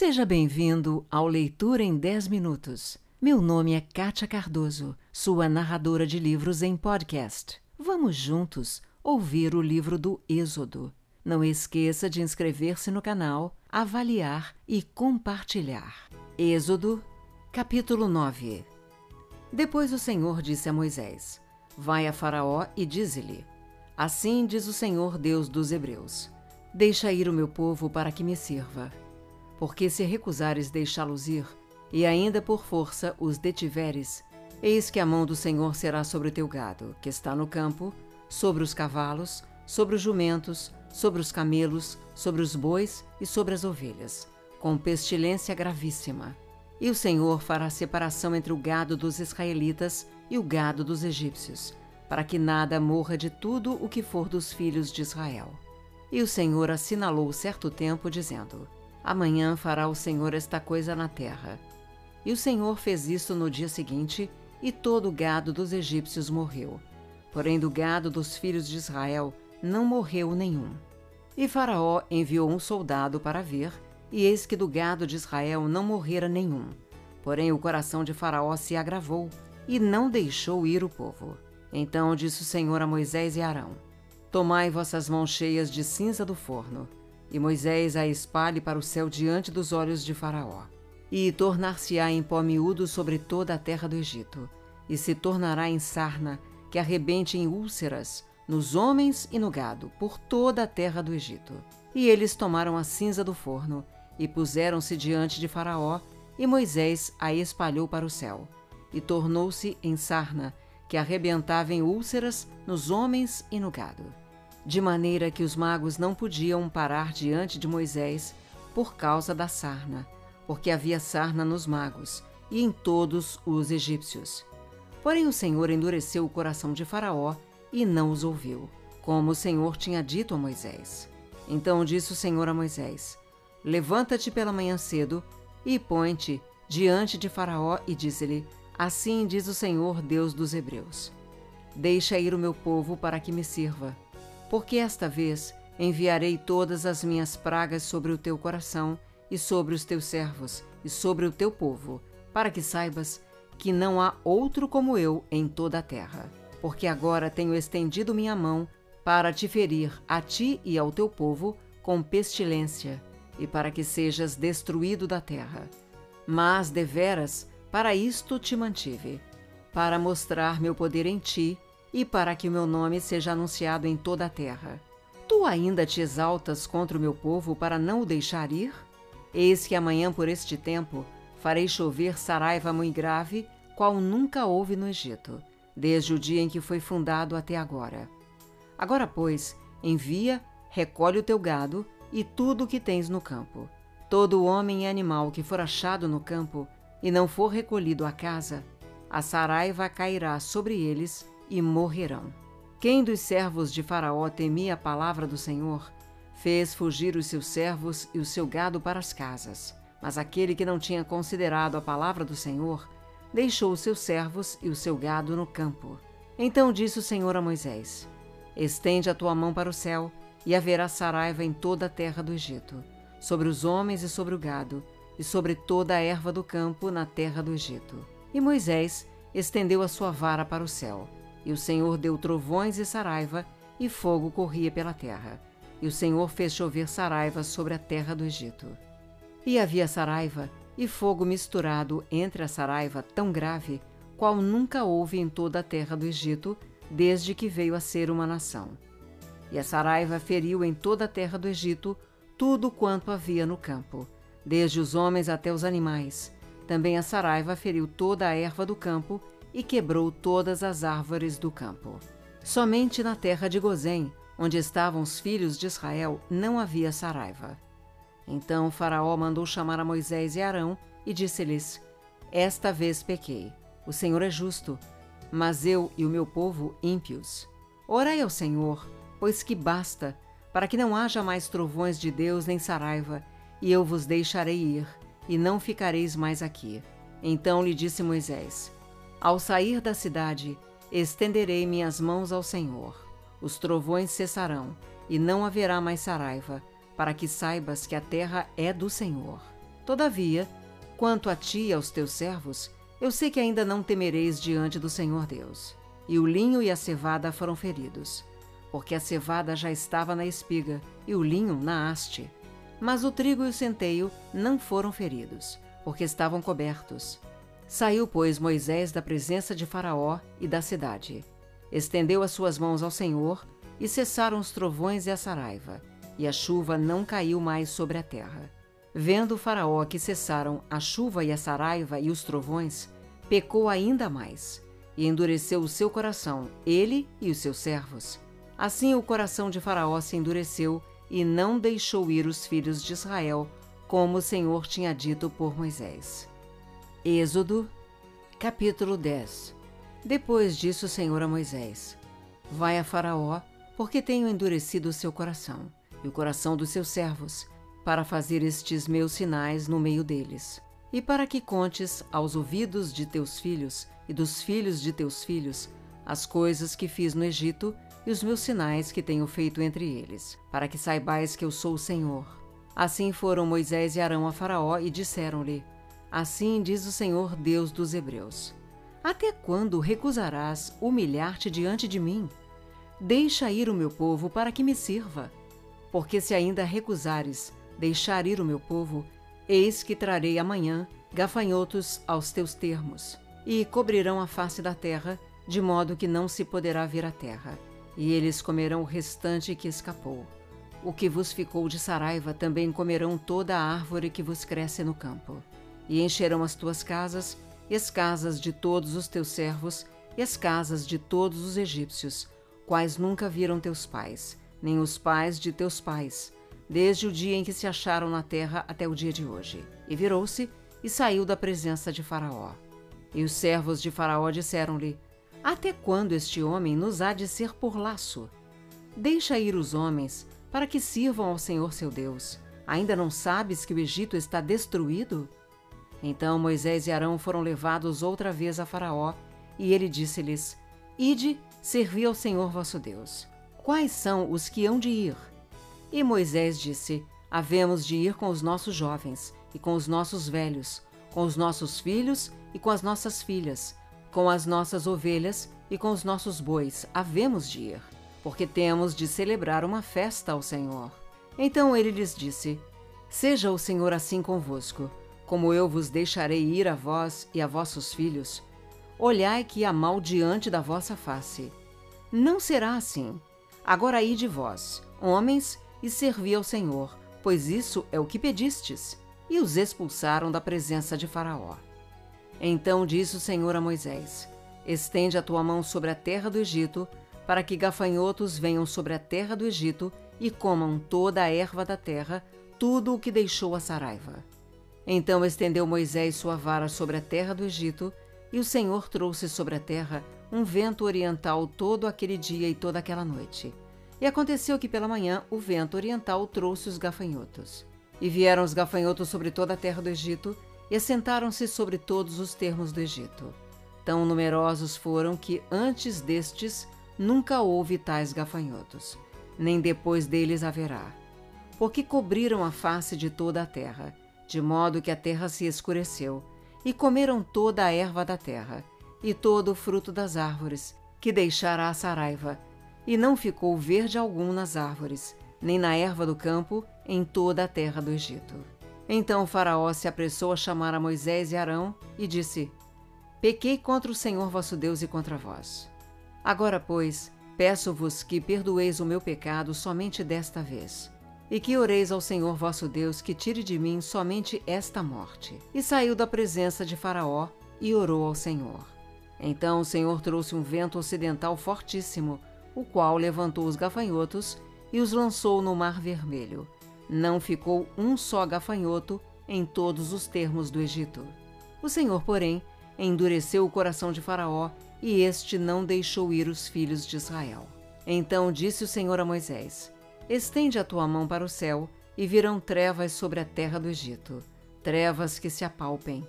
Seja bem-vindo ao Leitura em 10 Minutos. Meu nome é Kátia Cardoso, sua narradora de livros em podcast. Vamos juntos ouvir o livro do Êxodo. Não esqueça de inscrever-se no canal, avaliar e compartilhar. Êxodo, capítulo 9 Depois o Senhor disse a Moisés: Vai a Faraó e dize-lhe: Assim diz o Senhor Deus dos Hebreus: Deixa ir o meu povo para que me sirva. Porque se recusares deixá-los ir, e ainda por força os detiveres, eis que a mão do Senhor será sobre o teu gado, que está no campo, sobre os cavalos, sobre os jumentos, sobre os camelos, sobre os bois e sobre as ovelhas, com pestilência gravíssima. E o Senhor fará separação entre o gado dos israelitas e o gado dos egípcios, para que nada morra de tudo o que for dos filhos de Israel. E o Senhor assinalou certo tempo, dizendo: Amanhã fará o Senhor esta coisa na terra. E o Senhor fez isso no dia seguinte, e todo o gado dos egípcios morreu. Porém, do gado dos filhos de Israel não morreu nenhum. E Faraó enviou um soldado para ver, e eis que do gado de Israel não morrera nenhum. Porém, o coração de Faraó se agravou, e não deixou ir o povo. Então disse o Senhor a Moisés e Arão: Tomai vossas mãos cheias de cinza do forno, e Moisés a espalhe para o céu diante dos olhos de Faraó. E tornar-se-á em pó miúdo sobre toda a terra do Egito, e se tornará em sarna, que arrebente em úlceras, nos homens e no gado, por toda a terra do Egito. E eles tomaram a cinza do forno, e puseram-se diante de Faraó, e Moisés a espalhou para o céu. E tornou-se em sarna, que arrebentava em úlceras nos homens e no gado. De maneira que os magos não podiam parar diante de Moisés por causa da sarna, porque havia sarna nos magos e em todos os egípcios. Porém o Senhor endureceu o coração de Faraó e não os ouviu, como o Senhor tinha dito a Moisés. Então disse o Senhor a Moisés: Levanta-te pela manhã cedo e põe-te diante de Faraó e dize-lhe: Assim diz o Senhor, Deus dos Hebreus: Deixa ir o meu povo para que me sirva, porque esta vez enviarei todas as minhas pragas sobre o teu coração e sobre os teus servos e sobre o teu povo, para que saibas que não há outro como eu em toda a terra. Porque agora tenho estendido minha mão para te ferir a ti e ao teu povo com pestilência, e para que sejas destruído da terra. Mas deveras para isto te mantive, para mostrar meu poder em ti e para que o meu nome seja anunciado em toda a terra. Tu ainda te exaltas contra o meu povo para não o deixar ir? Eis que amanhã por este tempo farei chover saraiva muito grave, qual nunca houve no Egito, desde o dia em que foi fundado até agora. Agora, pois, envia, recolhe o teu gado e tudo o que tens no campo. Todo homem e animal que for achado no campo, e não for recolhido à casa, a saraiva cairá sobre eles e morrerão. Quem dos servos de Faraó temia a palavra do Senhor, fez fugir os seus servos e o seu gado para as casas. Mas aquele que não tinha considerado a palavra do Senhor, deixou os seus servos e o seu gado no campo. Então disse o Senhor a Moisés: Estende a tua mão para o céu, e haverá saraiva em toda a terra do Egito, sobre os homens e sobre o gado, e sobre toda a erva do campo na terra do Egito. E Moisés estendeu a sua vara para o céu, e o Senhor deu trovões e saraiva, e fogo corria pela terra. E o Senhor fez chover saraiva sobre a terra do Egito. E havia saraiva e fogo misturado entre a saraiva tão grave, qual nunca houve em toda a terra do Egito, desde que veio a ser uma nação. E a saraiva feriu em toda a terra do Egito tudo quanto havia no campo desde os homens até os animais. Também a saraiva feriu toda a erva do campo e quebrou todas as árvores do campo. Somente na terra de Gozém, onde estavam os filhos de Israel, não havia saraiva. Então Faraó mandou chamar a Moisés e Arão e disse-lhes: Esta vez pequei. O Senhor é justo, mas eu e o meu povo ímpios. Orai ao Senhor, pois que basta, para que não haja mais trovões de Deus nem saraiva, e eu vos deixarei ir, e não ficareis mais aqui. Então lhe disse Moisés: Ao sair da cidade, estenderei minhas mãos ao Senhor. Os trovões cessarão, e não haverá mais saraiva, para que saibas que a terra é do Senhor. Todavia, quanto a ti e aos teus servos, eu sei que ainda não temereis diante do Senhor Deus. E o linho e a cevada foram feridos, porque a cevada já estava na espiga e o linho na haste. Mas o trigo e o centeio não foram feridos, porque estavam cobertos. Saiu, pois, Moisés da presença de Faraó e da cidade. Estendeu as suas mãos ao Senhor, e cessaram os trovões e a saraiva, e a chuva não caiu mais sobre a terra. Vendo o Faraó que cessaram a chuva e a saraiva e os trovões, pecou ainda mais, e endureceu o seu coração, ele e os seus servos. Assim o coração de Faraó se endureceu e não deixou ir os filhos de Israel, como o Senhor tinha dito por Moisés. Êxodo, capítulo 10 Depois disse o Senhor a Moisés: Vai a Faraó, porque tenho endurecido o seu coração e o coração dos seus servos, para fazer estes meus sinais no meio deles, e para que contes aos ouvidos de teus filhos e dos filhos de teus filhos as coisas que fiz no Egito e os meus sinais que tenho feito entre eles, para que saibais que eu sou o Senhor. Assim foram Moisés e Arão a Faraó e disseram-lhe: Assim diz o Senhor Deus dos Hebreus: Até quando recusarás humilhar-te diante de mim? Deixa ir o meu povo para que me sirva. Porque se ainda recusares deixar ir o meu povo, eis que trarei amanhã gafanhotos aos teus termos, e cobrirão a face da terra, de modo que não se poderá ver a terra e eles comerão o restante que escapou. O que vos ficou de saraiva também comerão toda a árvore que vos cresce no campo. E encherão as tuas casas, e as casas de todos os teus servos, e as casas de todos os egípcios, quais nunca viram teus pais, nem os pais de teus pais, desde o dia em que se acharam na terra até o dia de hoje. E virou-se e saiu da presença de Faraó. E os servos de Faraó disseram-lhe: até quando este homem nos há de ser por laço? Deixa ir os homens, para que sirvam ao Senhor seu Deus. Ainda não sabes que o Egito está destruído? Então Moisés e Arão foram levados outra vez a Faraó, e ele disse-lhes: Ide, servi ao Senhor vosso Deus. Quais são os que hão de ir? E Moisés disse: Havemos de ir com os nossos jovens, e com os nossos velhos, com os nossos filhos e com as nossas filhas, com as nossas ovelhas e com os nossos bois havemos de ir, porque temos de celebrar uma festa ao Senhor. Então ele lhes disse: Seja o Senhor assim convosco, como eu vos deixarei ir a vós e a vossos filhos. Olhai que há mal diante da vossa face. Não será assim. Agora ide vós, homens, e servi ao Senhor, pois isso é o que pedistes. E os expulsaram da presença de Faraó. Então disse o Senhor a Moisés: Estende a tua mão sobre a terra do Egito, para que gafanhotos venham sobre a terra do Egito e comam toda a erva da terra, tudo o que deixou a saraiva. Então estendeu Moisés sua vara sobre a terra do Egito, e o Senhor trouxe sobre a terra um vento oriental todo aquele dia e toda aquela noite. E aconteceu que pela manhã o vento oriental trouxe os gafanhotos. E vieram os gafanhotos sobre toda a terra do Egito, e assentaram-se sobre todos os termos do Egito. Tão numerosos foram que antes destes nunca houve tais gafanhotos, nem depois deles haverá. Porque cobriram a face de toda a terra, de modo que a terra se escureceu, e comeram toda a erva da terra, e todo o fruto das árvores, que deixara a saraiva, e não ficou verde algum nas árvores, nem na erva do campo, em toda a terra do Egito. Então Faraó se apressou a chamar a Moisés e Arão e disse: Pequei contra o Senhor vosso Deus e contra vós. Agora, pois, peço-vos que perdoeis o meu pecado somente desta vez, e que oreis ao Senhor vosso Deus que tire de mim somente esta morte. E saiu da presença de Faraó e orou ao Senhor. Então o Senhor trouxe um vento ocidental fortíssimo, o qual levantou os gafanhotos e os lançou no Mar Vermelho não ficou um só gafanhoto em todos os termos do Egito. O Senhor, porém, endureceu o coração de Faraó e este não deixou ir os filhos de Israel. Então disse o Senhor a Moisés: Estende a tua mão para o céu e virão trevas sobre a terra do Egito, trevas que se apalpem.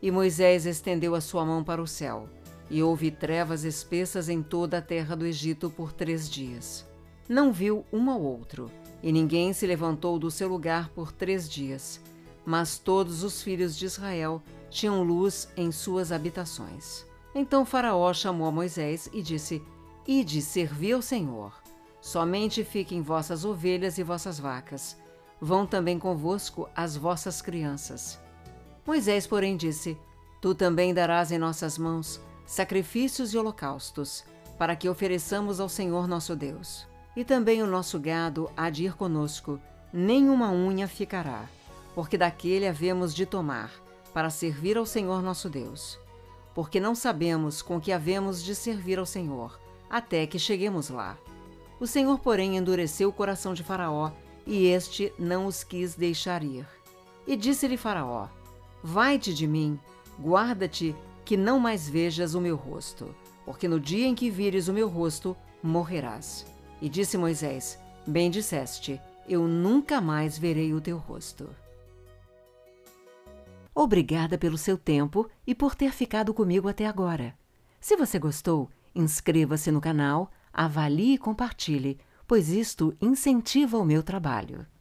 E Moisés estendeu a sua mão para o céu, e houve trevas espessas em toda a terra do Egito por três dias. Não viu um ao outro, e ninguém se levantou do seu lugar por três dias. mas todos os filhos de Israel tinham luz em suas habitações. Então Faraó chamou a Moisés e disse: Ide servir ao Senhor. Somente fiquem vossas ovelhas e vossas vacas. Vão também convosco as vossas crianças. Moisés, porém, disse: Tu também darás em nossas mãos sacrifícios e holocaustos, para que ofereçamos ao Senhor nosso Deus. E também o nosso gado há de ir conosco, nenhuma unha ficará, porque daquele havemos de tomar, para servir ao Senhor nosso Deus. Porque não sabemos com que havemos de servir ao Senhor, até que cheguemos lá. O Senhor, porém, endureceu o coração de Faraó, e este não os quis deixar ir. E disse-lhe Faraó: Vai-te de mim, guarda-te, que não mais vejas o meu rosto, porque no dia em que vires o meu rosto, morrerás. E disse Moisés: Bem disseste, eu nunca mais verei o teu rosto. Obrigada pelo seu tempo e por ter ficado comigo até agora. Se você gostou, inscreva-se no canal, avalie e compartilhe, pois isto incentiva o meu trabalho.